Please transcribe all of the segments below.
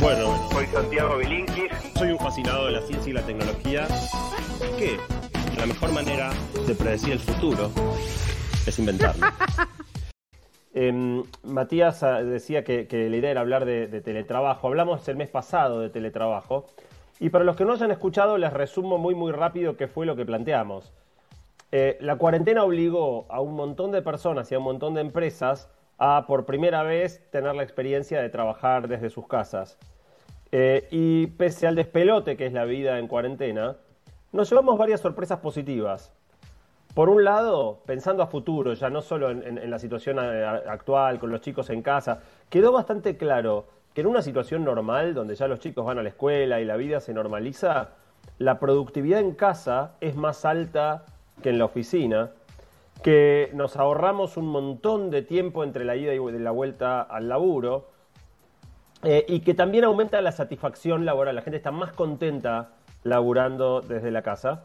Bueno, Soy Santiago Bilinkis. soy un fascinado de la ciencia y la tecnología. Que la mejor manera de predecir el futuro es inventarlo. Em, Matías ah, decía que, que la idea era hablar de, de teletrabajo. Hablamos el mes pasado de teletrabajo. Y para los que no hayan escuchado, les resumo muy, muy rápido qué fue lo que planteamos. Eh, la cuarentena obligó a un montón de personas y a un montón de empresas a por primera vez tener la experiencia de trabajar desde sus casas. Eh, y pese al despelote que es la vida en cuarentena, nos llevamos varias sorpresas positivas. Por un lado, pensando a futuro, ya no solo en, la situación actual, con los chicos en casa, quedó bastante claro que en una situación normal, donde ya los chicos van a la escuela y la vida se normaliza, la productividad en casa es más alta que en la oficina, que nos ahorramos un montón de tiempo entre la ida y la vuelta al laburo, eh, y que también aumenta la satisfacción laboral. La gente está más contenta laburando desde la casa.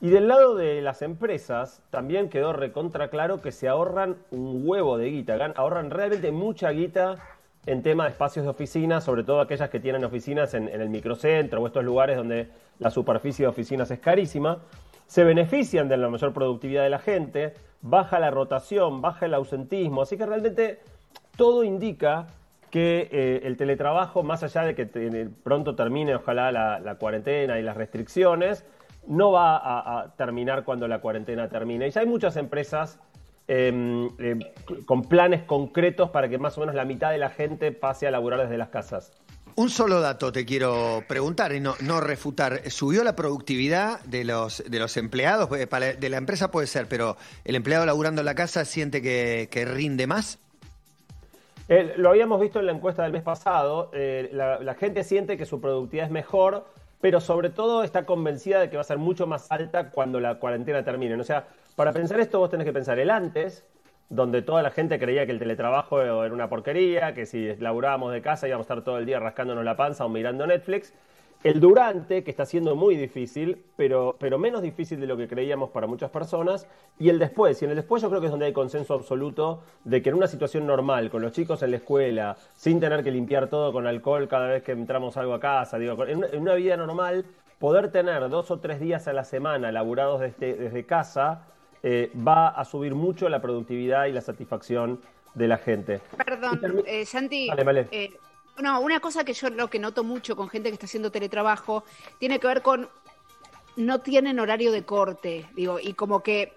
Y del lado de las empresas, también quedó recontra claro que se ahorran un huevo de guita, ahorran realmente mucha guita en tema de espacios de oficina, sobre todo aquellas que tienen oficinas en el microcentro o estos lugares donde la superficie de oficinas es carísima. Se benefician de la mayor productividad de la gente, baja la rotación, baja el ausentismo, así que realmente todo indica que eh, el teletrabajo, más allá de que pronto termine, ojalá, la, cuarentena y las restricciones, no va a, terminar cuando la cuarentena termine. Y ya hay muchas empresas eh, eh, con planes concretos para que más o menos la mitad de la gente pase a laburar desde las casas. Un solo dato te quiero preguntar y no, refutar. ¿Subió la productividad de los, de los empleados? Para- de la empresa puede ser, pero ¿el empleado laburando en la casa siente que, rinde más? Eh, lo habíamos visto en la encuesta del mes pasado, eh, la, la gente siente que su productividad es mejor, pero sobre todo está convencida de que va a ser mucho más alta cuando la cuarentena termine. O sea, para pensar esto vos tenés que pensar el antes, donde toda la gente creía que el teletrabajo era una porquería, que si laburábamos de casa íbamos a estar todo el día rascándonos la panza o mirando Netflix. El durante, que está siendo muy difícil, pero, pero menos difícil de lo que creíamos para muchas personas. Y el después. Y en el después yo creo que es donde hay consenso absoluto de que en una situación normal, con los chicos en la escuela, sin tener que limpiar todo con alcohol cada vez que entramos algo a casa, digo, en una, en una vida normal, poder tener dos o tres días a la semana laburados desde, desde casa eh, va a subir mucho la productividad y la satisfacción de la gente. Perdón, eh, Santi. Vale, vale. eh, no, una cosa que yo lo que noto mucho con gente que está haciendo teletrabajo tiene que ver con no tienen horario de corte, digo, y como que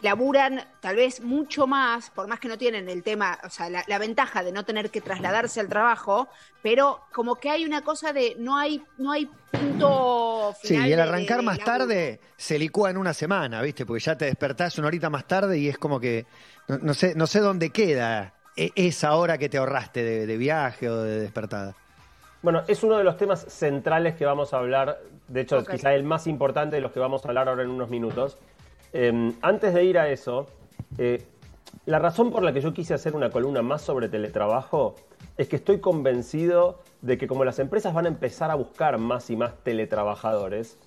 laburan tal vez mucho más, por más que no tienen el tema, o sea, la, la ventaja de no tener que trasladarse al trabajo, pero como que hay una cosa de no hay no hay punto Sí, final y el arrancar de más laburo. tarde se licúa en una semana, ¿viste? Porque ya te despertás una horita más tarde y es como que no, no sé, no sé dónde queda e- esa hora que te ahorraste de, de viaje o de despertada. Bueno, es uno de los temas centrales que vamos a hablar, de hecho, Ok. quizá el más importante de los que vamos a hablar ahora en unos minutos. Eh, antes de ir a eso, eh, la razón por la que yo quise hacer una columna más sobre teletrabajo es que estoy convencido de que como las empresas van a empezar a buscar más y más teletrabajadores,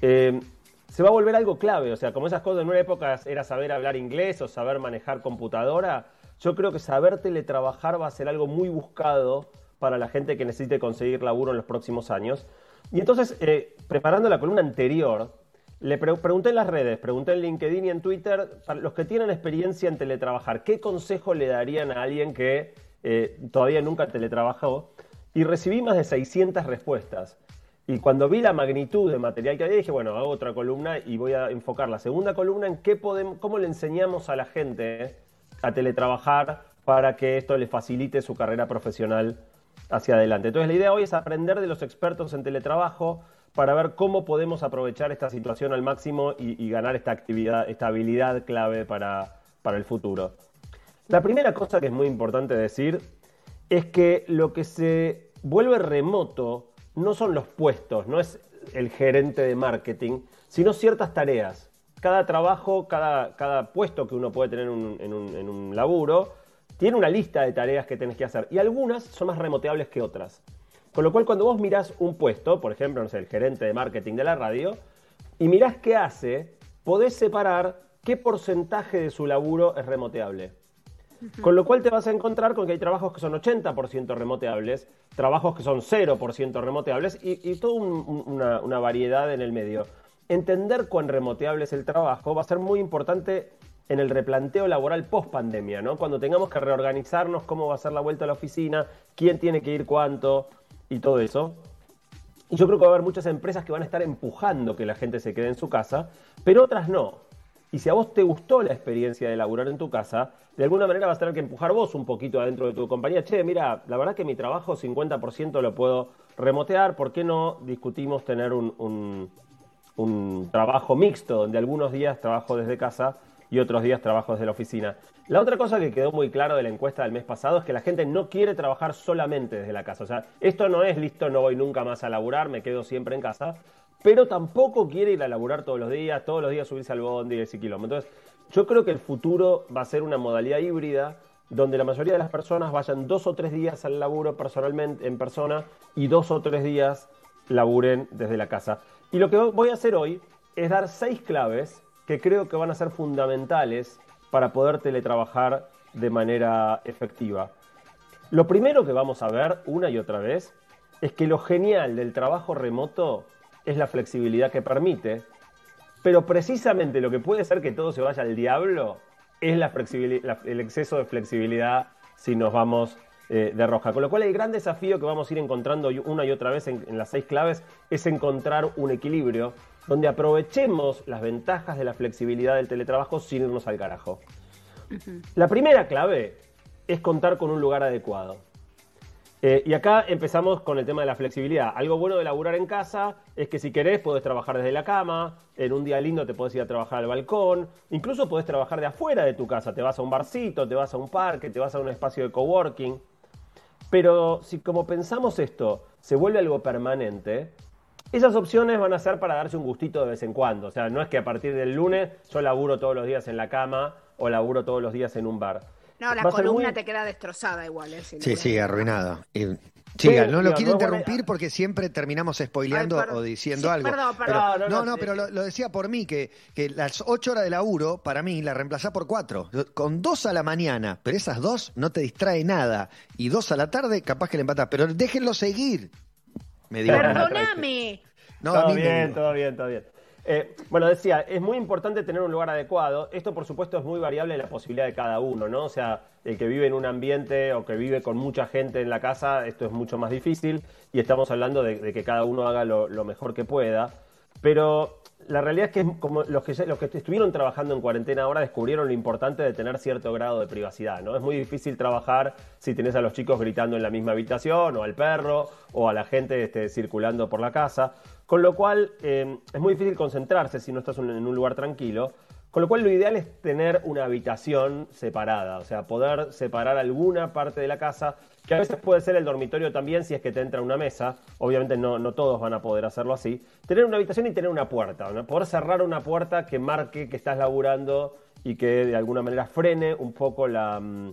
eh, se va a volver algo clave. O sea, como esas cosas en una época era saber hablar inglés o saber manejar computadora, yo creo que saber teletrabajar va a ser algo muy buscado para la gente que necesite conseguir laburo en los próximos años. Y entonces, eh, preparando la columna anterior, le pre- pregunté en las redes, pregunté en LinkedIn y en Twitter, para los que tienen experiencia en teletrabajar, ¿qué consejo le darían a alguien que eh, todavía nunca teletrabajó? Y recibí más de 600 respuestas. Y cuando vi la magnitud de material que había, dije, bueno, hago otra columna y voy a enfocar la segunda columna en qué podemos, cómo le enseñamos a la gente a teletrabajar para que esto le facilite su carrera profesional hacia adelante. Entonces la idea hoy es aprender de los expertos en teletrabajo para ver cómo podemos aprovechar esta situación al máximo y, ganar esta actividad, esta habilidad clave para, para el futuro. La primera cosa que es muy importante decir es que lo que se vuelve remoto no son los puestos, no es el gerente de marketing, sino ciertas tareas. Cada trabajo, cada, cada puesto que uno puede tener en un- en un laburo, tiene una lista de tareas que tenés que hacer y algunas son más remoteables que otras. Con lo cual, cuando vos mirás un puesto, por ejemplo, no sé, el gerente de marketing de la radio, y mirás qué hace, podés separar qué porcentaje de su laburo es remoteable. Con lo cual te vas a encontrar con que hay trabajos que son 80% remoteables, trabajos que son 0% remoteables y, toda una, una variedad en el medio. Entender cuán remoteable es el trabajo va a ser muy importante en el replanteo laboral post pandemia, ¿no? Cuando tengamos que reorganizarnos cómo va a ser la vuelta a la oficina, quién tiene que ir cuánto y todo eso. Y yo creo que va a haber muchas empresas que van a estar empujando que la gente se quede en su casa, pero otras no. Y si a vos te gustó la experiencia de laburar en tu casa, de alguna manera vas a tener que empujar vos un poquito adentro de tu compañía. Che, mira, la verdad que mi trabajo 50% lo puedo remotear, ¿por qué no discutimos tener un, un trabajo mixto, donde algunos días trabajo desde casa y otros días trabajo desde la oficina? La otra cosa que quedó muy claro de la encuesta del mes pasado es que la gente no quiere trabajar solamente desde la casa. O sea, esto no es listo, no voy nunca más a laburar, me quedo siempre en casa, pero tampoco quiere ir a laburar todos los días, todos los días subirse al bondi y el ciclómetro. Entonces, yo creo que el futuro va a ser una modalidad híbrida donde la mayoría de las personas vayan dos o tres días al laburo personalmente en persona y dos o tres días laburen desde la casa. Y lo que voy a hacer hoy es dar seis claves que creo que van a ser fundamentales para poder teletrabajar de manera efectiva. Lo primero que vamos a ver una y otra vez es que lo genial del trabajo remoto es la flexibilidad que permite, pero precisamente lo que puede ser que todo se vaya al diablo es la el exceso de flexibilidad si nos vamos eh, de roja. Con lo cual el gran desafío que vamos a ir encontrando una y otra vez en, en las seis claves es encontrar un equilibrio donde aprovechemos las ventajas de la flexibilidad del teletrabajo sin irnos al carajo. La primera clave es contar con un lugar adecuado. Eh, y acá empezamos con el tema de la flexibilidad. Algo bueno de laburar en casa es que si querés podés trabajar desde la cama, en un día lindo te podés ir a trabajar al balcón, incluso podés trabajar de afuera de tu casa, te vas a un barcito, te vas a un parque, te vas a un espacio de coworking. Pero si como pensamos esto se vuelve algo permanente, esas opciones van a ser para darse un gustito de vez en cuando. O sea, no es que a partir del lunes yo laburo todos los días en la cama o laburo todos los días en un bar. No, la columna te queda destrozada igual. ¿eh? sí, sí, arruinada. Siga, no lo quiero interrumpir porque siempre terminamos spoileando o diciendo algo. Perdón, perdón. no, no, pero lo, decía por mí, que, que las ocho horas de laburo, para mí, la reemplazás por cuatro. Con dos a la mañana, pero esas dos no te distrae nada. Y dos a la tarde, capaz que le empatás. Pero déjenlo seguir. Perdóname. No, todo bien, todo bien, todo bien. Eh, bueno, decía, es muy importante tener un lugar adecuado. Esto, por supuesto, es muy variable en la posibilidad de cada uno, ¿no? O sea, el que vive en un ambiente o que vive con mucha gente en la casa, esto es mucho más difícil y estamos hablando de, que cada uno haga lo, lo, mejor que pueda. Pero la realidad es que como los que, los que estuvieron trabajando en cuarentena ahora descubrieron lo importante de tener cierto grado de privacidad, ¿no? Es muy difícil trabajar si tenés a los chicos gritando en la misma habitación, o al perro, o a la gente este, circulando por la casa, con lo cual eh, es muy difícil concentrarse si no estás en un lugar tranquilo. Con lo cual lo ideal es tener una habitación separada, o sea, poder separar alguna parte de la casa, que a veces puede ser el dormitorio también si es que te entra una mesa, obviamente no, no todos van a poder hacerlo así, tener una habitación y tener una puerta, poder cerrar una puerta que marque que estás laburando y que de alguna manera frene un poco mm,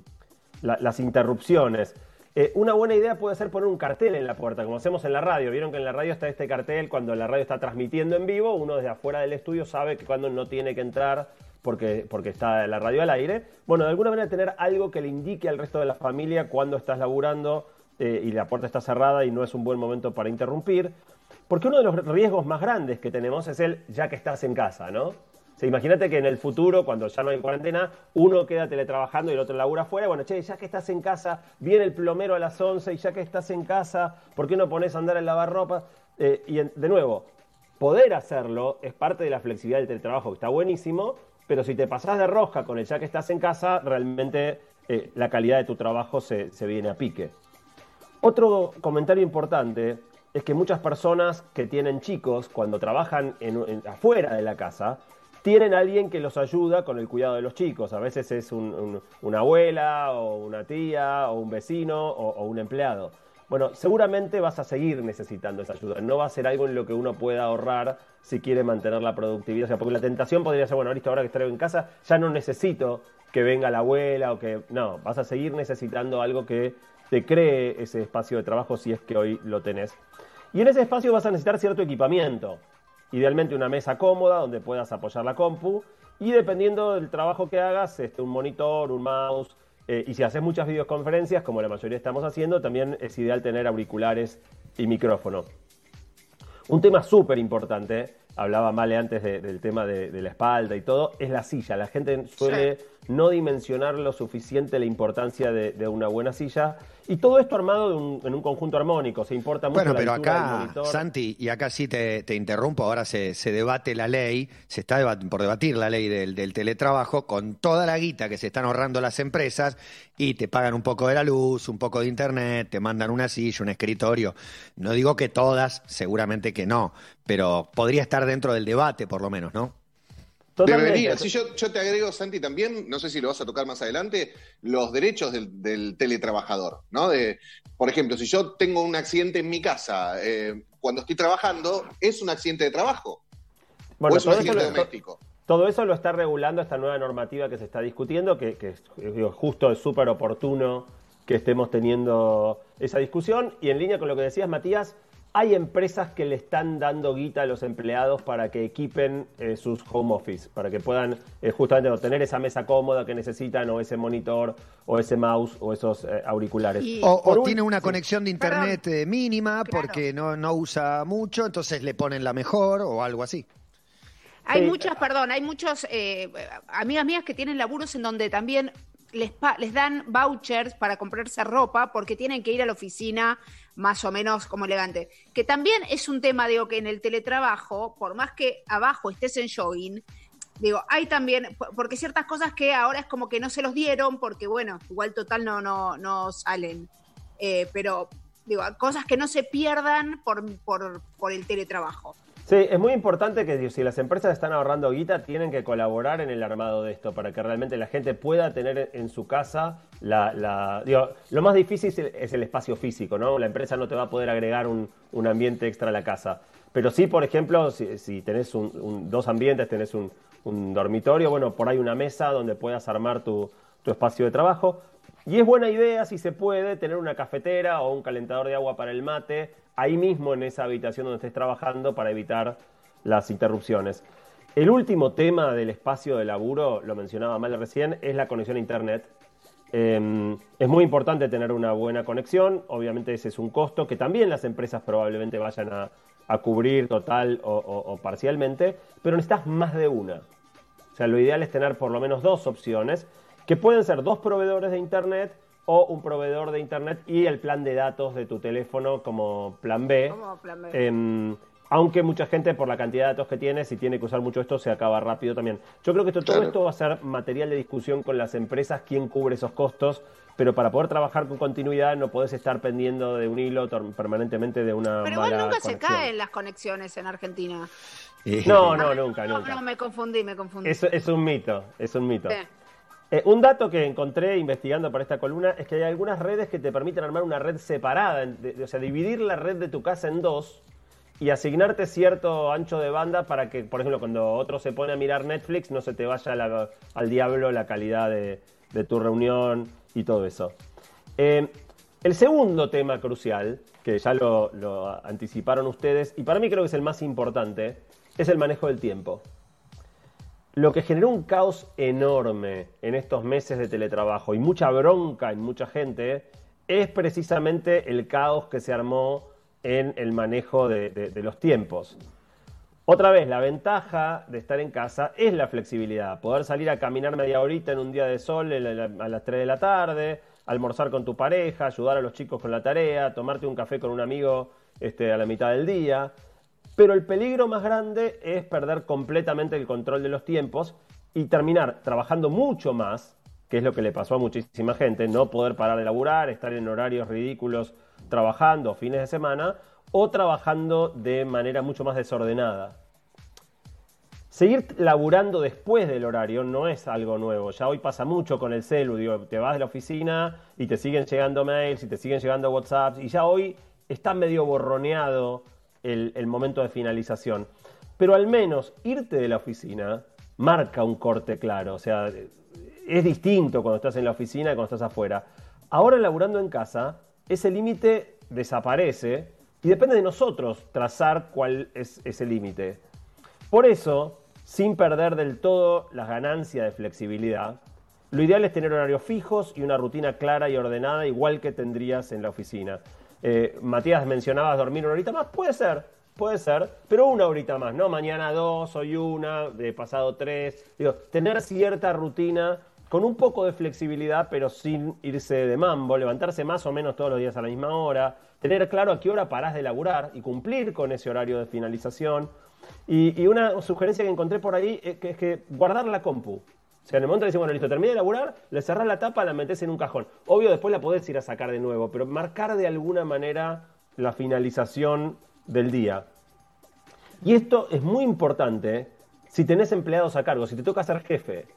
las interrupciones. Eh, una buena idea puede ser poner un cartel en la puerta, como hacemos en la radio. Vieron que en la radio está este cartel, cuando la radio está transmitiendo en vivo, uno desde afuera del estudio sabe que cuando no tiene que entrar porque, porque está la radio al aire. Bueno, de alguna manera tener algo que le indique al resto de la familia cuando estás laburando eh, y la puerta está cerrada y no es un buen momento para interrumpir. Porque uno de los riesgos más grandes que tenemos es el ya que estás en casa, ¿no? imagínate que en el futuro, cuando ya no hay cuarentena, uno queda teletrabajando y el otro labura afuera. Bueno, che, ya que estás en casa, viene el plomero a las 11 y ya que estás en casa, ¿por qué no pones a andar en lavarropa? Eh, y de nuevo, poder hacerlo es parte de la flexibilidad del teletrabajo, que está buenísimo, pero si te pasás de roja con el ya que estás en casa, realmente eh, la calidad de tu trabajo se, viene a pique. Otro comentario importante es que muchas personas que tienen chicos, cuando trabajan afuera de la casa, tienen alguien que los ayuda con el cuidado de los chicos. A veces es una abuela o una tía o un vecino o, un empleado. Bueno, seguramente vas a seguir necesitando esa ayuda. No va a ser algo en lo que uno pueda ahorrar si quiere mantener la productividad. O sea, porque la tentación podría ser, bueno, listo, ahora que estoy en casa, ya no necesito que venga la abuela o que... No, vas a seguir necesitando algo que te cree ese espacio de trabajo si es que hoy lo tenés. Y en ese espacio vas a necesitar cierto equipamiento. Idealmente una mesa cómoda donde puedas apoyar la compu y dependiendo del trabajo que hagas, este, un monitor, un mouse, Eh, y si haces muchas videoconferencias, como la mayoría estamos haciendo, también es ideal tener auriculares y micrófono. Un tema súper importante, hablaba Male antes del tema de, la espalda y todo, es la silla. La gente suele no dimensionar lo suficiente la importancia de, una buena silla. Y todo esto armado en un conjunto armónico, se importa mucho bueno, pero acá, Santi, y acá sí te, interrumpo, ahora se, debate la ley, se está por debatir la ley del, del, teletrabajo con toda la guita que se están ahorrando las empresas y te pagan un poco de la luz, un poco de internet, te mandan una silla, un escritorio. No digo que todas, seguramente que no, pero podría estar dentro del debate por lo menos, ¿no? Debería. Si yo, yo, te agrego, Santi, también, no sé si lo vas a tocar más adelante, los derechos del, teletrabajador, ¿no? De, por ejemplo, si yo tengo un accidente en mi casa eh, cuando estoy trabajando, ¿es un accidente de trabajo? Bueno, ¿O es un accidente doméstico? Todo eso lo está regulando esta nueva normativa que se está discutiendo, que, que justo es súper oportuno que estemos teniendo esa discusión. Y en línea con lo que decías, Matías, hay empresas que le están dando guita a los empleados para que equipen eh, sus home office, para que puedan eh, justamente obtener esa mesa cómoda que necesitan, o ese monitor, o ese mouse, o esos eh, auriculares. o, tiene una conexión de internet mínima porque no, no usa mucho, entonces le ponen la mejor o algo así. Hay muchas, perdón, hay muchos amigas mías que tienen laburos en donde también les, les dan vouchers para comprarse ropa porque tienen que ir a la oficina más o menos como elegante. Que también es un tema, digo, que en el teletrabajo, por más que abajo estés en jogging, digo, hay también, porque ciertas cosas que ahora es como que no se los dieron, porque bueno, igual total no, no, no salen. Eh, pero digo, cosas que no se pierdan por, por, por el teletrabajo. Sí, es muy importante que si las empresas están ahorrando guita, tienen que colaborar en el armado de esto para que realmente la gente pueda tener en su casa la... digo, lo más difícil es el, espacio físico, ¿no? La empresa no te va a poder agregar un, ambiente extra a la casa. Pero sí, por ejemplo, si, tenés dos ambientes, tenés un, dormitorio, bueno, por ahí una mesa donde puedas armar tu, tu espacio de trabajo. Y es buena idea, si se puede, tener una cafetera o un calentador de agua para el mate ahí mismo en esa habitación donde estés trabajando para evitar las interrupciones. El último tema del espacio de laburo, lo mencionaba Mal recién, es la conexión a Internet. Em, es muy importante tener una buena conexión, obviamente ese es un costo que también las empresas probablemente vayan a, cubrir total o, o, parcialmente, pero necesitas más de una. O sea, lo ideal es tener por lo menos dos opciones, que pueden ser dos proveedores de Internet o un proveedor de internet y el plan de datos de tu teléfono como plan B. Em, aunque mucha gente por la cantidad de datos que tiene, si tiene que usar mucho esto, se acaba rápido también. Yo creo que todo esto va a ser material de discusión con las empresas, quién cubre esos costos, pero para poder trabajar con continuidad no podés estar pendiendo de un hilo permanentemente de una Pero igual nunca se caen las conexiones en Argentina. No, no, nunca, nunca. No, me confundí, me confundí. Es, es un mito, es un mito. Eh, un dato que encontré investigando para esta columna es que hay algunas redes que te permiten armar una red separada, o sea, dividir la red de tu casa en dos y asignarte cierto ancho de banda para que, por ejemplo, cuando otro se pone a mirar Netflix, no se te vaya al diablo la calidad de, tu reunión y todo eso. Eh, el segundo tema crucial, que ya lo anticiparon ustedes, y para mí creo que es el más importante, es el manejo del tiempo. Lo que generó un caos enorme en estos meses de teletrabajo y mucha bronca en mucha gente es precisamente el caos que se armó en el manejo de, los tiempos. Otra vez, la ventaja de estar en casa es la flexibilidad. Poder salir a caminar media horita en un día de sol a las 3 de la tarde, almorzar con tu pareja, ayudar a los chicos con la tarea, tomarte un café con un amigo este, a la mitad del día. Pero el peligro más grande es perder completamente el control de los tiempos y terminar trabajando mucho más, que es lo que le pasó a muchísima gente, no poder parar de laburar, estar en horarios ridículos trabajando fines de semana o trabajando de manera mucho más desordenada. Seguir laburando después del horario no es algo nuevo. Ya hoy pasa mucho con el celu. Te vas de la oficina y te siguen llegando mails y te siguen llegando WhatsApps. Y ya hoy está medio borroneado el, momento de finalización. Pero al menos irte de la oficina marca un corte claro. O sea, es distinto cuando estás en la oficina y cuando estás afuera. Ahora laburando en casa, ese límite desaparece y depende de nosotros trazar cuál es ese límite. Por eso, sin perder del todo las ganancias de flexibilidad, Lo ideal es tener horarios fijos y una rutina clara y ordenada, igual que tendrías en la oficina. Eh, Matías, mencionabas dormir una horita más, puede ser, puede ser, pero una horita más, ¿no? Mañana dos, hoy una, de pasado tres. Tener cierta rutina con un poco de flexibilidad, pero sin irse de mambo, levantarse más o menos todos los días a la misma hora, tener claro a qué hora parás de laburar y cumplir con ese horario de finalización. Y, una sugerencia que encontré por ahí que, es que guardar la compu. O sea, en el momento decís, bueno, listo, terminé de laburar, le cerrás la tapa, la metés en un cajón. Obvio, después la podés ir a sacar de nuevo, pero marcar de alguna manera la finalización del día. Y esto es muy importante si tenés empleados a cargo, si te toca ser jefe.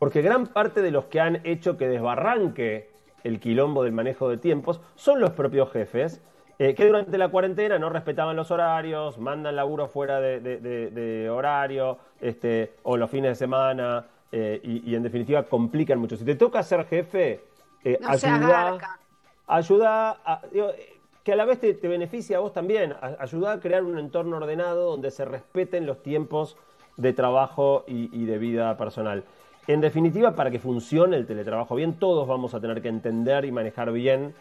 Porque gran parte de los que han hecho que desbarranque el quilombo del manejo de tiempos son los propios jefes, eh, que durante la cuarentena no respetaban los horarios, mandan laburo fuera de, horario, este, o los fines de semana, eh, y, en definitiva complican mucho. Si te toca ser jefe, eh, ayuda, ayuda a, que a la vez te, beneficia a vos también, ayuda a crear un entorno ordenado donde se respeten los tiempos de trabajo y, de vida personal. En definitiva, para que funcione el teletrabajo bien, todos vamos a tener que entender y manejar bien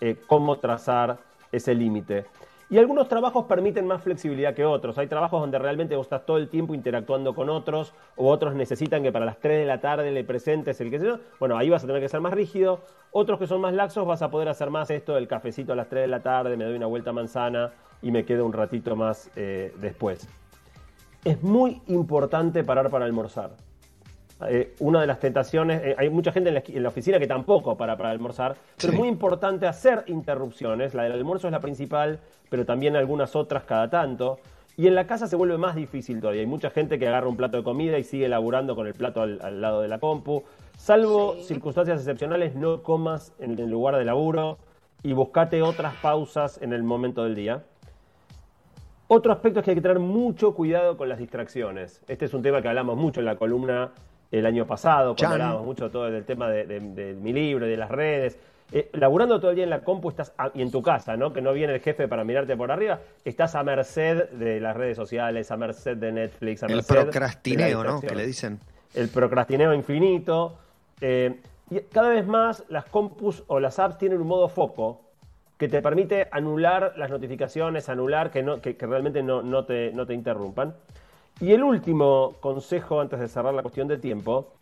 eh, cómo trazar ese límite. Y algunos trabajos permiten más flexibilidad que otros. Hay trabajos donde realmente vos estás todo el tiempo interactuando con otros, o otros necesitan que para las 3 de la tarde le presentes el que sé yo. Bueno, ahí vas a tener que ser más rígido. Otros que son más laxos vas a poder hacer más esto del cafecito a las 3 de la tarde, me doy una vuelta manzana y me quedo un ratito más eh, después. Es muy importante parar para almorzar. Eh, una de las tentaciones, eh, hay mucha gente en la, oficina que tampoco para para almorzar, pero es muy importante hacer interrupciones, la del almuerzo es la principal, pero también algunas otras cada tanto. Y en la casa se vuelve más difícil todavía. Hay mucha gente que agarra un plato de comida y sigue laburando con el plato al, lado de la compu. Salvo circunstancias excepcionales, no comas en el lugar de laburo y buscate otras pausas en el momento del día. Otro aspecto es que hay que tener mucho cuidado con las distracciones. Este es un tema que hablamos mucho en la columna el año pasado, cuando hablábamos mucho todo del tema de, mi libro, de las redes. Eh, laburando todo el día en la compu estás y en tu casa, ¿no? Que no viene el jefe para mirarte por arriba, estás a merced de las redes sociales, a merced de Netflix, a el merced procrastineo, ¿no? Que le dicen. El procrastineo infinito. Eh, y cada vez más las compus o las apps tienen un modo foco que te permite anular las notificaciones, anular que, no, que, realmente no, no, te, no te interrumpan. Y el último consejo, antes de cerrar la cuestión de tiempo,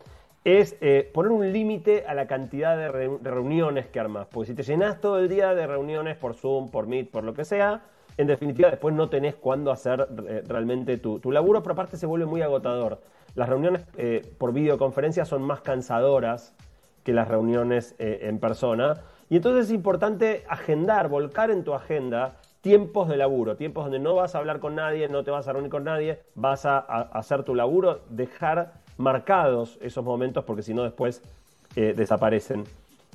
es eh, poner un límite a la cantidad de, reuniones que armas. Porque si te llenas todo el día de reuniones por Zoom, por Meet, por lo que sea, en definitiva después no tenés cuándo hacer eh, realmente tu, laburo, pero aparte se vuelve muy agotador. Las reuniones eh, por videoconferencia son más cansadoras que las reuniones en persona. Y entonces es importante agendar, volcar en tu agenda tiempos de laburo, tiempos donde no vas a hablar con nadie, no te vas a reunir con nadie, vas a, hacer tu laburo, dejar marcados esos momentos porque si no después eh, desaparecen.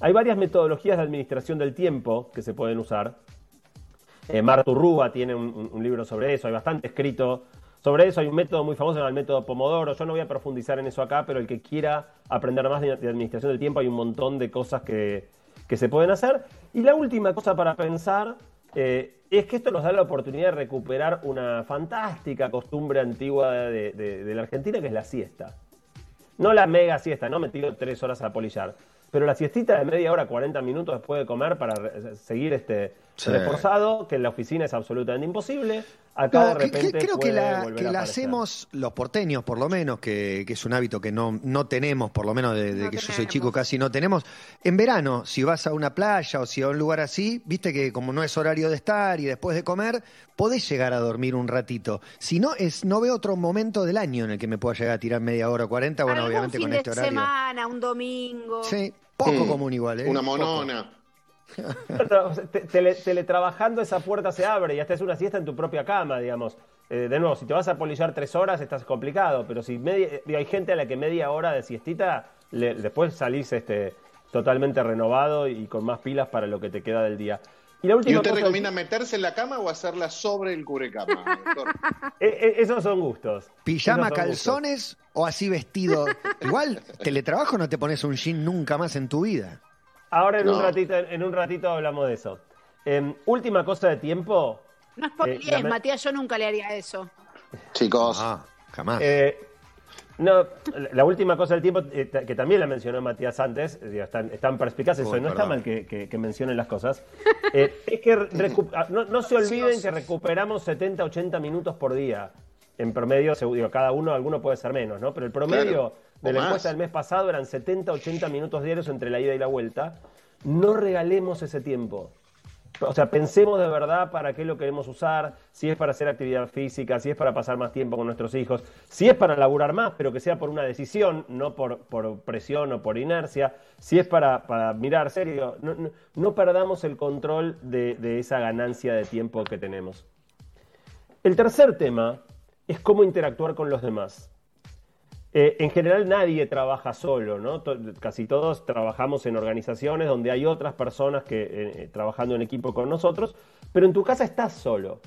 Hay varias metodologías de administración del tiempo que se pueden usar. Eh, Martu Rúa tiene un, libro sobre eso, hay bastante escrito sobre eso. Hay un método muy famoso, el método Pomodoro. Yo no voy a profundizar en eso acá, pero el que quiera aprender más de, administración del tiempo, hay un montón de cosas que, que se pueden hacer. Y la última cosa para pensar eh, es que esto nos da la oportunidad de recuperar una fantástica costumbre antigua de, la Argentina, que es la siesta. No la mega siesta, no me tiro tres horas a polillar, pero la siestita de media hora, 40 minutos después de comer para seguir este reforzado, que en la oficina es absolutamente imposible. Acá de repente creo que la, que la hacemos los porteños, por lo menos, que, es un hábito que no, no tenemos, por lo menos desde que yo soy chico casi no tenemos. En verano, si vas a una playa o si a un lugar así, viste que como no es horario de estar y después de comer, podés llegar a dormir un ratito. Si no, es, no veo otro momento del año en el que me pueda llegar a tirar media hora o cuarenta, bueno, obviamente con este horario. semana, un domingo. Sí, poco común igual, ¿eh? Una monona. Teletrabajando esa puerta se abre y hasta es una siesta en tu propia cama, digamos. Eh, de nuevo, si te vas a polillar tres horas, estás complicado, pero si media, hay gente a la que media hora de siestita, después salís este, totalmente renovado y con más pilas para lo que te queda del día. ¿Y, usted recomienda meterse en la cama o hacerla sobre el cubrecama, doctor? Eh, eh, esos son gustos. ¿Pijama, calzones o así vestido? Igual, teletrabajo no te pones un jean nunca más en tu vida. Ahora en, un ratito, en un ratito hablamos de eso. Em, última cosa de tiempo. No es por eh, Matías, yo nunca le haría eso. Chicos. Ah, jamás. Eh, No, la última cosa del tiempo, eh, que también la mencionó Matías antes, eh, están, están perspicaces, Uy, no está mal que, que- que mencionen las cosas, eh, es que ah, no, no se olviden que recuperamos 70, 80 minutos por día. En promedio, se- digo, cada uno, alguno puede ser menos, ¿no? Pero el promedio Claro, de la más. encuesta del mes pasado eran 70, 80 minutos diarios entre la ida y la vuelta. No regalemos ese tiempo. O sea, pensemos de verdad para qué lo queremos usar, si es para hacer actividad física, si es para pasar más tiempo con nuestros hijos, si es para laburar más, pero que sea por una decisión, no por, por presión o por inercia, si es para, para mirar serio, no, no- no perdamos el control de, de esa ganancia de tiempo que tenemos. El tercer tema es cómo interactuar con los demás. Eh, en general nadie trabaja solo, ¿no? Casi todos trabajamos en organizaciones donde hay otras personas que eh, trabajando en equipo con nosotros, pero en tu casa estás solo.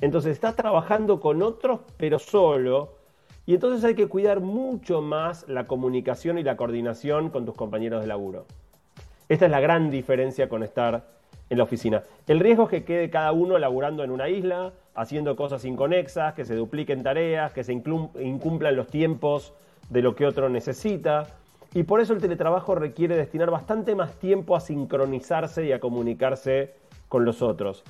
Entonces estás trabajando con otros, pero solo. Y entonces hay que cuidar mucho más la comunicación y la coordinación con tus compañeros de laburo. Esta es la gran diferencia con estar en la oficina. El riesgo es que quede cada uno laburando en una isla, haciendo cosas inconexas, que se dupliquen tareas, que se incumplan los tiempos de lo que otro necesita. Y por eso el teletrabajo requiere destinar bastante más tiempo a sincronizarse y a comunicarse con los otros.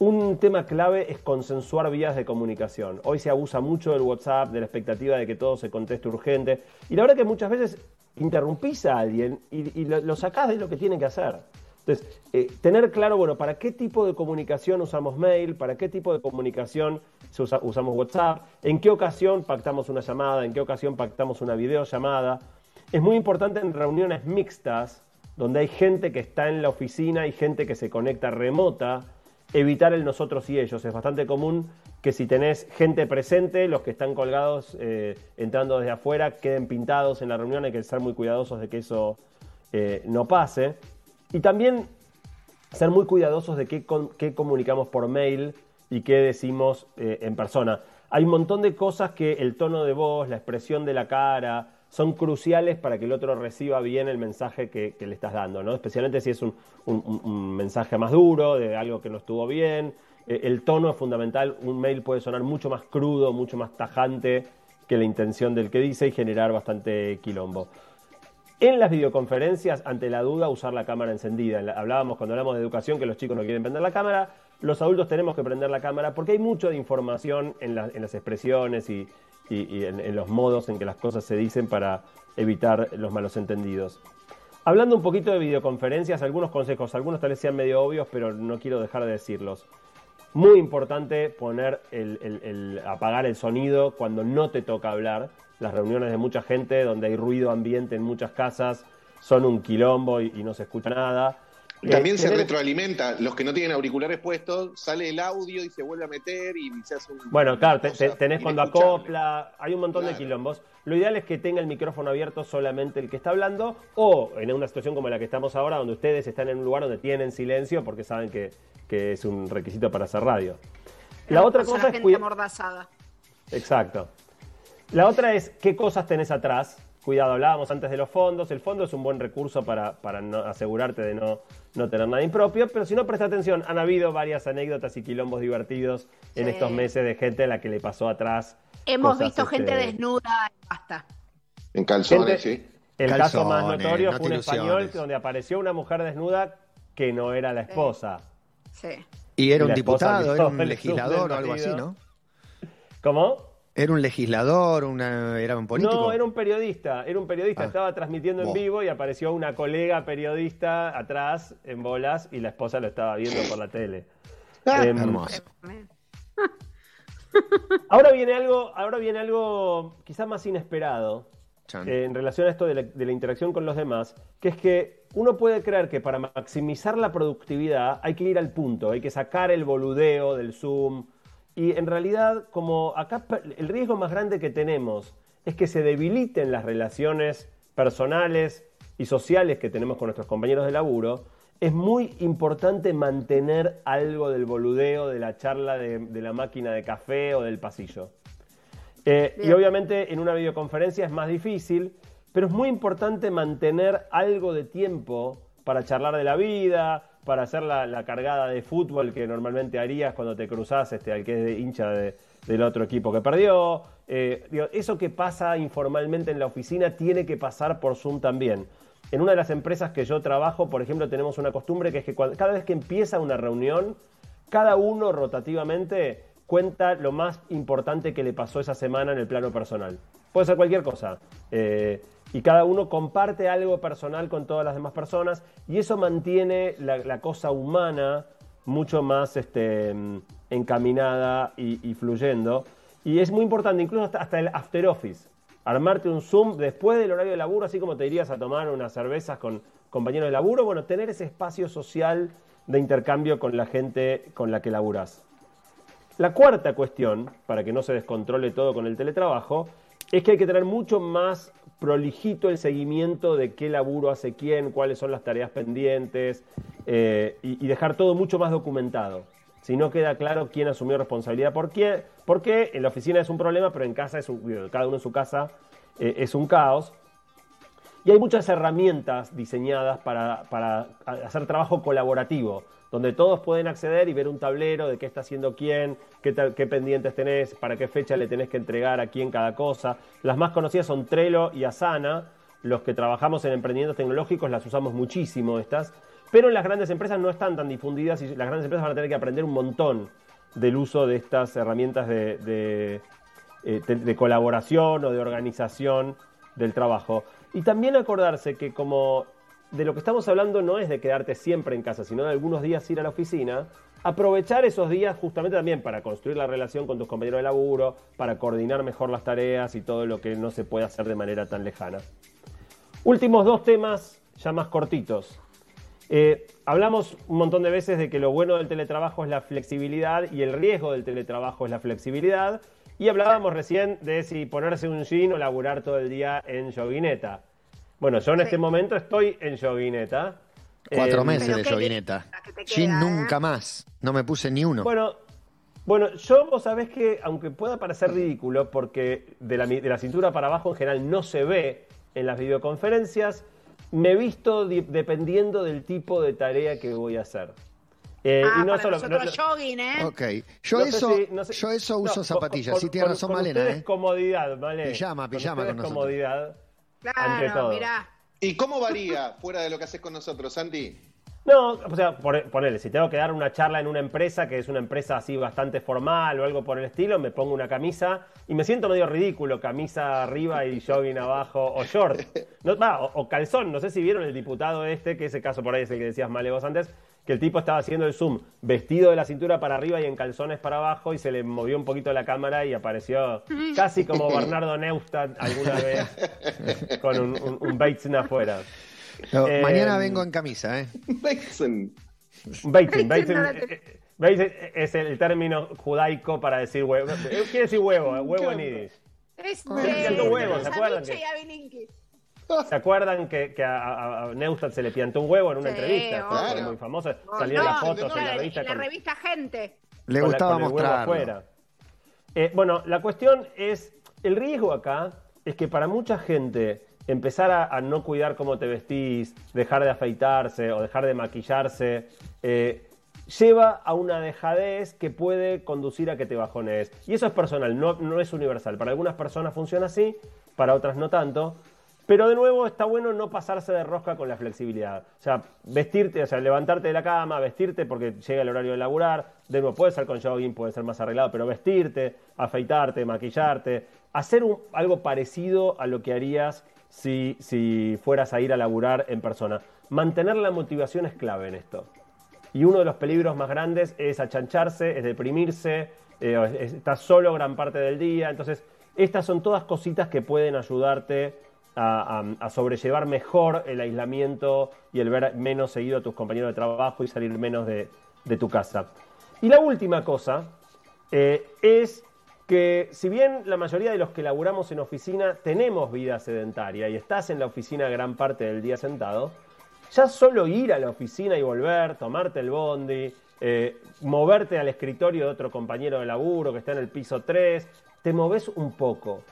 Un tema clave es consensuar vías de comunicación. Hoy se abusa mucho del WhatsApp, de la expectativa de que todo se conteste urgente. Y la verdad que muchas veces interrumpís a alguien y, lo, lo sacás de lo que tiene que hacer. Entonces, eh, tener claro, bueno, para qué tipo de comunicación usamos mail, para qué tipo de comunicación usamos WhatsApp, en qué ocasión pactamos una llamada, en qué ocasión pactamos una videollamada. Es muy importante en reuniones mixtas, donde hay gente que está en la oficina y gente que se conecta remota, evitar el nosotros y ellos. Es bastante común que si tenés gente presente, los que están colgados eh, entrando desde afuera queden pintados en la reunión. Hay que ser muy cuidadosos de que eso eh, no pase. Y también ser muy cuidadosos de qué, comunicamos por mail y qué decimos eh, en persona. Hay un montón de cosas que el tono de voz, la expresión de la cara, son cruciales para que el otro reciba bien el mensaje que, le estás dando, ¿no? Especialmente si es un mensaje más duro, de algo que no estuvo bien. Eh, el tono es fundamental. Un mail puede sonar mucho más crudo, mucho más tajante que la intención del que dice y generar bastante quilombo. En las videoconferencias, ante la duda, usar la cámara encendida. Hablábamos cuando hablamos de educación que los chicos no quieren prender la cámara. Los adultos tenemos que prender la cámara porque hay mucho de información en, la- en las expresiones y, y- y en, en los modos en que las cosas se dicen para evitar los malos entendidos. Hablando un poquito de videoconferencias, algunos consejos, algunos tal vez sean medio obvios, pero no quiero dejar de decirlos. Muy importante poner el, el- el- apagar el sonido cuando no te toca hablar. Las reuniones de mucha gente, donde hay ruido ambiente en muchas casas, son un quilombo y, y no se escucha nada. Eh, También se tener- retroalimenta. Los que no tienen auriculares puestos, sale el audio y se vuelve a meter y se hace un. Bueno, claro, te- tenés cuando acopla, hay un montón de quilombos. Lo ideal es que tenga el micrófono abierto solamente el que está hablando, o en una situación como la que estamos ahora, donde ustedes están en un lugar donde tienen silencio porque saben que, que es un requisito para hacer radio. La otra cosa es gente cuida-. Exacto. La otra es qué cosas tenés atrás. Cuidado, hablábamos antes de los fondos. El fondo es un buen recurso para, para no- asegurarte de no, no tener nada impropio, pero si no presta atención, han habido varias anécdotas y quilombos divertidos en Sí. estos meses de gente a la que le pasó atrás. Hemos cosas, visto gente este, desnuda y basta. En calzones, Gente- sí. El caso más notorio no fue un español donde apareció una mujer desnuda que no era la esposa. Sí. Y era Y un diputado, era un legislador o algo así. ¿no? ¿Cómo? Era un legislador, una, era un político. No, era un periodista, era un periodista, Ah. estaba transmitiendo en vivo y apareció una colega periodista atrás en bolas y la esposa lo estaba viendo por la tele. Em, Hermoso. ahora viene algo, ahora viene algo quizás más inesperado eh, en relación a esto de la, de la interacción con los demás, que es que uno puede creer que para maximizar la productividad hay que ir al punto, hay que sacar el boludeo del Zoom. Y en realidad, como acá el riesgo más grande que tenemos es que se debiliten las relaciones personales y sociales que tenemos con nuestros compañeros de laburo, es muy importante mantener algo del boludeo, de la charla de, de la máquina de café o del pasillo. Eh, y obviamente en una videoconferencia es más difícil, pero es muy importante mantener algo de tiempo para charlar de la vida, para hacer la, cargada de fútbol que normalmente harías cuando te cruzás este, al que es hincha del otro equipo que perdió. Eh, eso que pasa informalmente en la oficina tiene que pasar por Zoom también. En una de las empresas que yo trabajo, por ejemplo, tenemos una costumbre que es que cada vez que empieza una reunión, cada uno rotativamente cuenta lo más importante que le pasó esa semana en el plano personal. Puede ser cualquier cosa. Eh, y cada uno comparte algo personal con todas las demás personas y eso mantiene la, cosa humana mucho más este, encaminada y, fluyendo. Y es muy importante, incluso hasta, el after office, armarte un Zoom después del horario de laburo, así como te irías a tomar unas cervezas con compañeros de laburo, bueno, tener ese espacio social de intercambio con la gente con la que laburas. La cuarta cuestión, para que no se descontrole todo con el teletrabajo, es que hay que tener mucho más prolijito el seguimiento de qué laburo hace quién, cuáles son las tareas pendientes eh, y, dejar todo mucho más documentado. Si no queda claro quién asumió responsabilidad por qué, porque en la oficina es un problema, pero en casa es cada uno en su casa eh, es un caos. Y hay muchas herramientas diseñadas para, para hacer trabajo colaborativo donde todos pueden acceder y ver un tablero de qué está haciendo quién, qué, pendientes tenés, para qué fecha le tenés que entregar a quién cada cosa. Las más conocidas son Trello y Asana. Los que trabajamos en emprendimientos tecnológicos las usamos muchísimo estas, pero las grandes empresas no están tan difundidas y las grandes empresas van a tener que aprender un montón del uso de estas herramientas de, de eh, colaboración o de organización del trabajo. Y también acordarse que como de lo que estamos hablando no es de quedarte siempre en casa, sino de algunos días ir a la oficina, aprovechar esos días justamente también para construir la relación con tus compañeros de laburo, para coordinar mejor las tareas y todo lo que no se puede hacer de manera tan lejana. Últimos dos temas ya más cortitos. Eh, hablamos un montón de veces de que lo bueno del teletrabajo es la flexibilidad y el riesgo del teletrabajo es la flexibilidad. Y hablábamos recién de si ponerse un jean o laburar todo el día en joguineta. Bueno, yo en este momento estoy en yoguineta. Cuatro eh, meses de yoguineta. Jean nunca más. No me puse ni uno. Bueno, bueno, yo vos sabés que, aunque pueda parecer ridículo, porque de la, de la cintura para abajo en general no se ve en las videoconferencias, me he visto dependiendo del tipo de tarea que voy a hacer. Eh, ah, y no solo jogging, ¿eh? Ok. Yo, eso, yo eso uso zapatillas. sí, tiene razón, Malena. ¿eh? comodidad, ¿vale? Pijama, pijama con, con comodidad. Claro, mirá. ¿Y cómo varía fuera de lo que haces con nosotros, Santi? No, o sea, ponele, si tengo que dar una charla en una empresa, que es una empresa así bastante formal o algo por el estilo, me pongo una camisa y me siento medio ridículo, camisa arriba y jogging abajo, o short, o, calzón, no sé si vieron el diputado este, que ese caso por ahí es el que decías Male vos antes, que el tipo estaba haciendo el zoom vestido de la cintura para arriba y en calzones para abajo y se le movió un poquito la cámara y apareció casi como Bernardo Neustadt alguna vez con un, un, afuera. Eh, mañana vengo en camisa, ¿eh? Bateson. es el término judaico para decir huevo. Quiere decir huevo, huevo en yiddish. Es huevo, ¿se acuerdan? ¿Se acuerdan que, a, Neustadt se le piantó un huevo en una entrevista? Muy famosa. Salían las fotos en la revista. En la revista Gente. Le gustaba mostrar. Eh, bueno, la cuestión es, el riesgo acá es que para mucha gente empezar a, no cuidar cómo te vestís, dejar de afeitarse o dejar de maquillarse, eh, lleva a una dejadez que puede conducir a que te bajones. Y eso es personal, no, no es universal. Para algunas personas funciona así, para otras no tanto. Pero de nuevo está bueno no pasarse de rosca con la flexibilidad. O sea, vestirte, o sea, levantarte de la cama, vestirte porque llega el horario de laburar. De nuevo, puede ser con jogging, puede ser más arreglado, pero vestirte, afeitarte, maquillarte, hacer algo parecido a lo que harías si, fueras a ir a laburar en persona. Mantener la motivación es clave en esto. Y uno de los peligros más grandes es achancharse, es deprimirse, eh, estás solo gran parte del día. Entonces, estas son todas cositas que pueden ayudarte a, sobrellevar mejor el aislamiento y el ver menos seguido a tus compañeros de trabajo y salir menos de, tu casa. Y la última cosa eh, es que si bien la mayoría de los que laburamos en oficina tenemos vida sedentaria y estás en la oficina gran parte del día sentado, ya solo ir a la oficina y volver, tomarte el bondi, eh, moverte al escritorio de otro compañero de laburo que está en el piso 3, te moves un poco.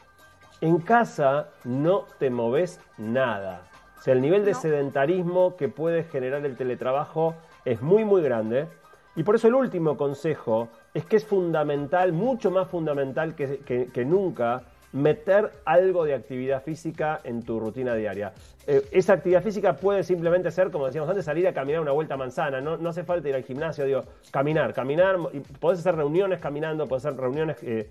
En casa no te moves nada. O sea, el nivel de sedentarismo que puede generar el teletrabajo es muy, muy grande. Y por eso el último consejo es que es fundamental, mucho más fundamental que, nunca, meter algo de actividad física en tu rutina diaria. Eh, esa actividad física puede simplemente ser, como decíamos antes, salir a caminar una vuelta manzana. No, no hace falta ir al gimnasio, digo, caminar, caminar. Y podés hacer reuniones caminando, podés hacer reuniones, eh,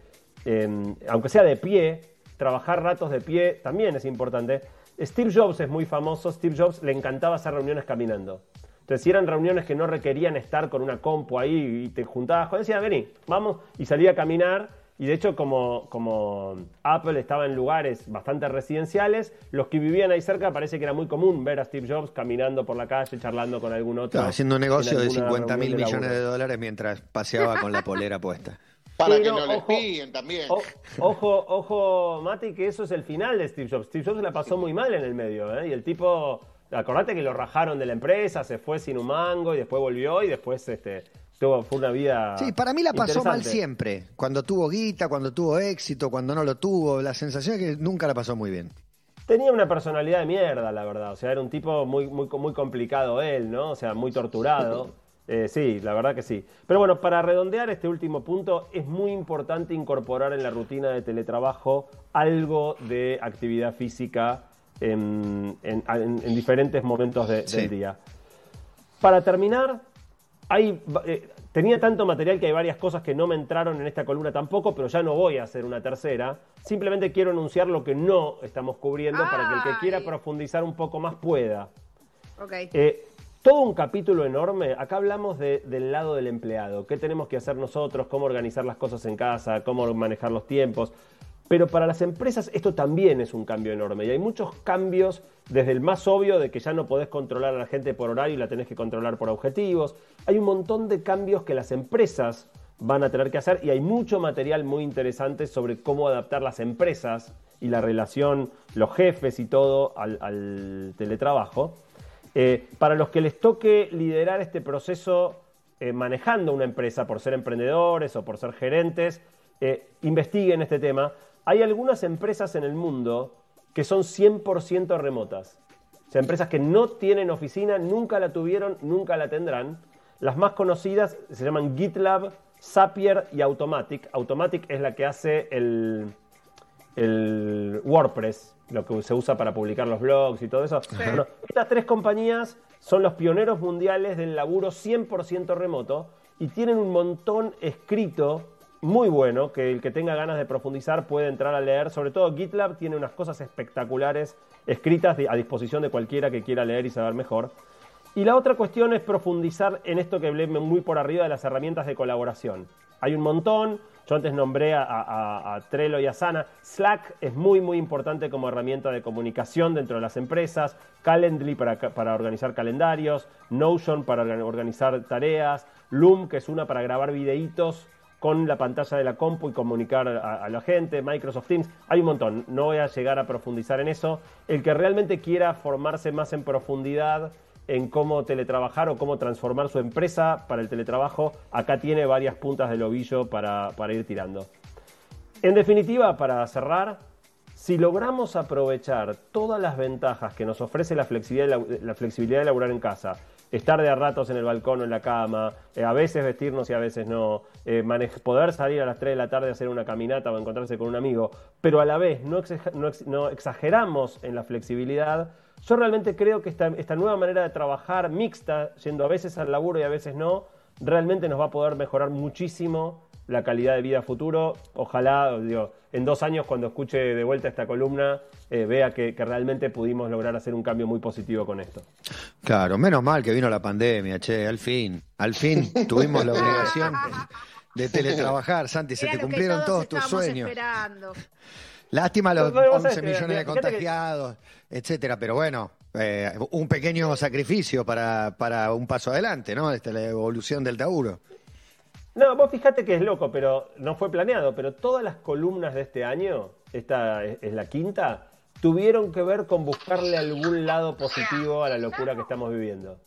aunque sea de pie, trabajar ratos de pie también es importante. Steve Jobs es muy famoso, Steve Jobs le encantaba hacer reuniones caminando. Entonces, si eran reuniones que no requerían estar con una compu ahí y te juntabas con decía, vení, vamos, y salía a caminar. Y de hecho, como, como Apple estaba en lugares bastante residenciales, los que vivían ahí cerca parece que era muy común ver a Steve Jobs caminando por la calle, charlando con algún otro. haciendo un negocio de 50 mil millones de dólares mientras paseaba con la polera puesta. Para que no, les piden también. ojo, ojo, Mati, que eso es el final de Steve Jobs. Steve Jobs la pasó muy mal en el medio, ¿eh? Y el tipo, acordate que lo rajaron de la empresa, se fue sin un mango y después volvió y después este, tuvo, fue una vida. Sí, para mí la pasó mal siempre. Cuando tuvo guita, cuando tuvo éxito, cuando no lo tuvo. La sensación es que nunca la pasó muy bien. Tenía una personalidad de mierda, la verdad. O sea, era un tipo muy, muy, muy complicado él, ¿no? O sea, muy torturado. Eh, sí, la verdad que sí. Pero bueno, para redondear este último punto, es muy importante incorporar en la rutina de teletrabajo algo de actividad física en, diferentes momentos del día. Para terminar, hay, eh, tenía tanto material que hay varias cosas que no me entraron en esta columna tampoco, pero ya no voy a hacer una tercera. Simplemente quiero anunciar lo que no estamos cubriendo para que el que quiera profundizar un poco más pueda. Okay. Eh, todo un capítulo enorme. Acá hablamos del lado del empleado, qué tenemos que hacer nosotros, cómo organizar las cosas en casa, cómo manejar los tiempos. Pero para las empresas esto también es un cambio enorme y hay muchos cambios, desde el más obvio de que ya no podés controlar a la gente por horario y la tenés que controlar por objetivos. Hay un montón de cambios que las empresas van a tener que hacer y hay mucho material muy interesante sobre cómo adaptar las empresas y la relación, los jefes y todo al teletrabajo. Eh, para los que les toque liderar este proceso eh, manejando una empresa por ser emprendedores o por ser gerentes, eh, investiguen este tema. Hay algunas empresas en el mundo que son 100% remotas. O sea, empresas que no tienen oficina, nunca la tuvieron, nunca la tendrán. Las más conocidas se llaman GitLab, Zapier y Automatic. Automatic es la que hace el, el WordPress, lo que se usa para publicar los blogs y todo eso. estas tres compañías son los pioneros mundiales del laburo 100% remoto y tienen un montón escrito muy bueno que el que tenga ganas de profundizar puede entrar a leer. Sobre todo GitLab tiene unas cosas espectaculares escritas a disposición de cualquiera que quiera leer y saber mejor. Y la otra cuestión es profundizar en esto que hablé muy por arriba de las herramientas de colaboración. Hay un montón, yo antes nombré a, Trello y a Sana. Slack es muy, muy importante como herramienta de comunicación dentro de las empresas. Calendly para, para organizar calendarios. Notion para organizar tareas. Loom, que es una para grabar videitos con la pantalla de la compu y comunicar a, la gente, Microsoft Teams, hay un montón, no voy a llegar a profundizar en eso. El que realmente quiera formarse más en profundidad en cómo teletrabajar o cómo transformar su empresa para el teletrabajo, acá tiene varias puntas del ovillo para, ir tirando. En definitiva, para cerrar, si logramos aprovechar todas las ventajas que nos ofrece la flexibilidad, de laburar en casa, estar de a ratos en el balcón o en la cama, eh, a veces vestirnos y a veces no, eh, poder salir a las 3 de la tarde a hacer una caminata o encontrarse con un amigo, pero a la vez no exageramos en la flexibilidad, yo realmente creo que esta, esta nueva manera de trabajar mixta, yendo a veces al laburo y a veces no, realmente nos va a poder mejorar muchísimo la calidad de vida futuro. Ojalá, digo, en dos años cuando escuche de vuelta esta columna, eh, vea que, realmente pudimos lograr hacer un cambio muy positivo con esto. Claro, menos mal que vino la pandemia, che, al fin, al fin tuvimos la obligación de teletrabajar, Santi, se te cumplieron todos, tus sueños. Lástima los 11 millones de contagiados, etcétera, pero bueno, eh, un pequeño sacrificio para, para un paso adelante, ¿no? Esta, la evolución del Tauro. No, vos fíjate que es loco, pero no fue planeado, pero todas las columnas de este año, esta es la quinta, tuvieron que ver con buscarle algún lado positivo a la locura que estamos viviendo.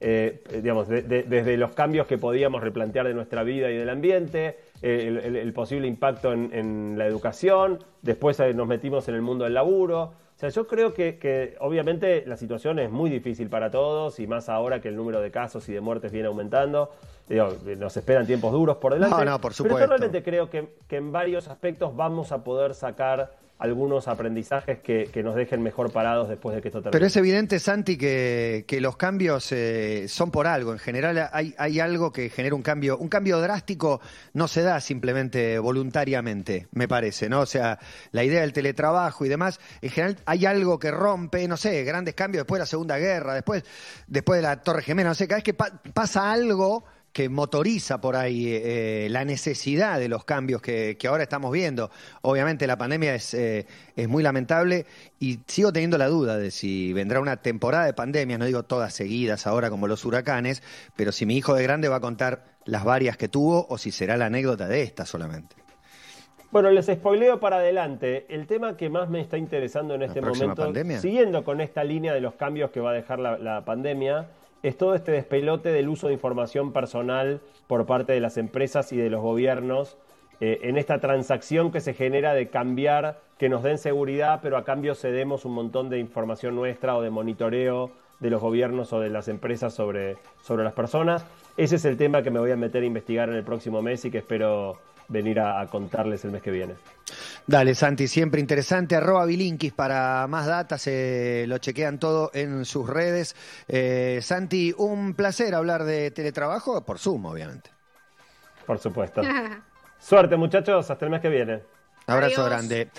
Eh, digamos, desde los cambios que podíamos replantear de nuestra vida y del ambiente, eh, el, posible impacto en, la educación, después eh, nos metimos en el mundo del laburo. O sea, yo creo que, que, obviamente la situación es muy difícil para todos y más ahora que el número de casos y de muertes viene aumentando. Digo, nos esperan tiempos duros por delante. No, no, por supuesto. Pero yo realmente creo que, que en varios aspectos vamos a poder sacar algunos aprendizajes que, que, nos dejen mejor parados después de que esto termine. Pero es evidente, Santi, que, que los cambios eh, son por algo. En general hay, hay, algo que genera un cambio. Un cambio drástico no se da simplemente voluntariamente, me parece, ¿no? O sea, la idea del teletrabajo y demás, en general hay algo que rompe, no sé, grandes cambios después de la Segunda Guerra, después, después de la Torre Gemena, no sé, cada vez que pa pasa algo que motoriza por ahí eh, la necesidad de los cambios que, que, ahora estamos viendo. Obviamente la pandemia es, eh, es muy lamentable y sigo teniendo la duda de si vendrá una temporada de pandemia, no digo todas seguidas ahora como los huracanes, pero si mi hijo de grande va a contar las varias que tuvo o si será la anécdota de esta solamente. Bueno, les spoileo para adelante. El tema que más me está interesando en este momento, pandemia? siguiendo con esta línea de los cambios que va a dejar la, la pandemia, es todo este despelote del uso de información personal por parte de las empresas y de los gobiernos eh, en esta transacción que se genera de cambiar, que nos den seguridad, pero a cambio cedemos un montón de información nuestra o de monitoreo de los gobiernos o de las empresas sobre, sobre las personas. Ese es el tema que me voy a meter a investigar en el próximo mes y que espero venir a, a contarles el mes que viene. Dale, Santi, siempre interesante. Arroba Bilinkis para más datas, eh, lo chequean todo en sus redes. Eh, Santi, un placer hablar de teletrabajo por Zoom, obviamente. Por supuesto. Suerte, muchachos, hasta el mes que viene. Abrazo Adiós. grande.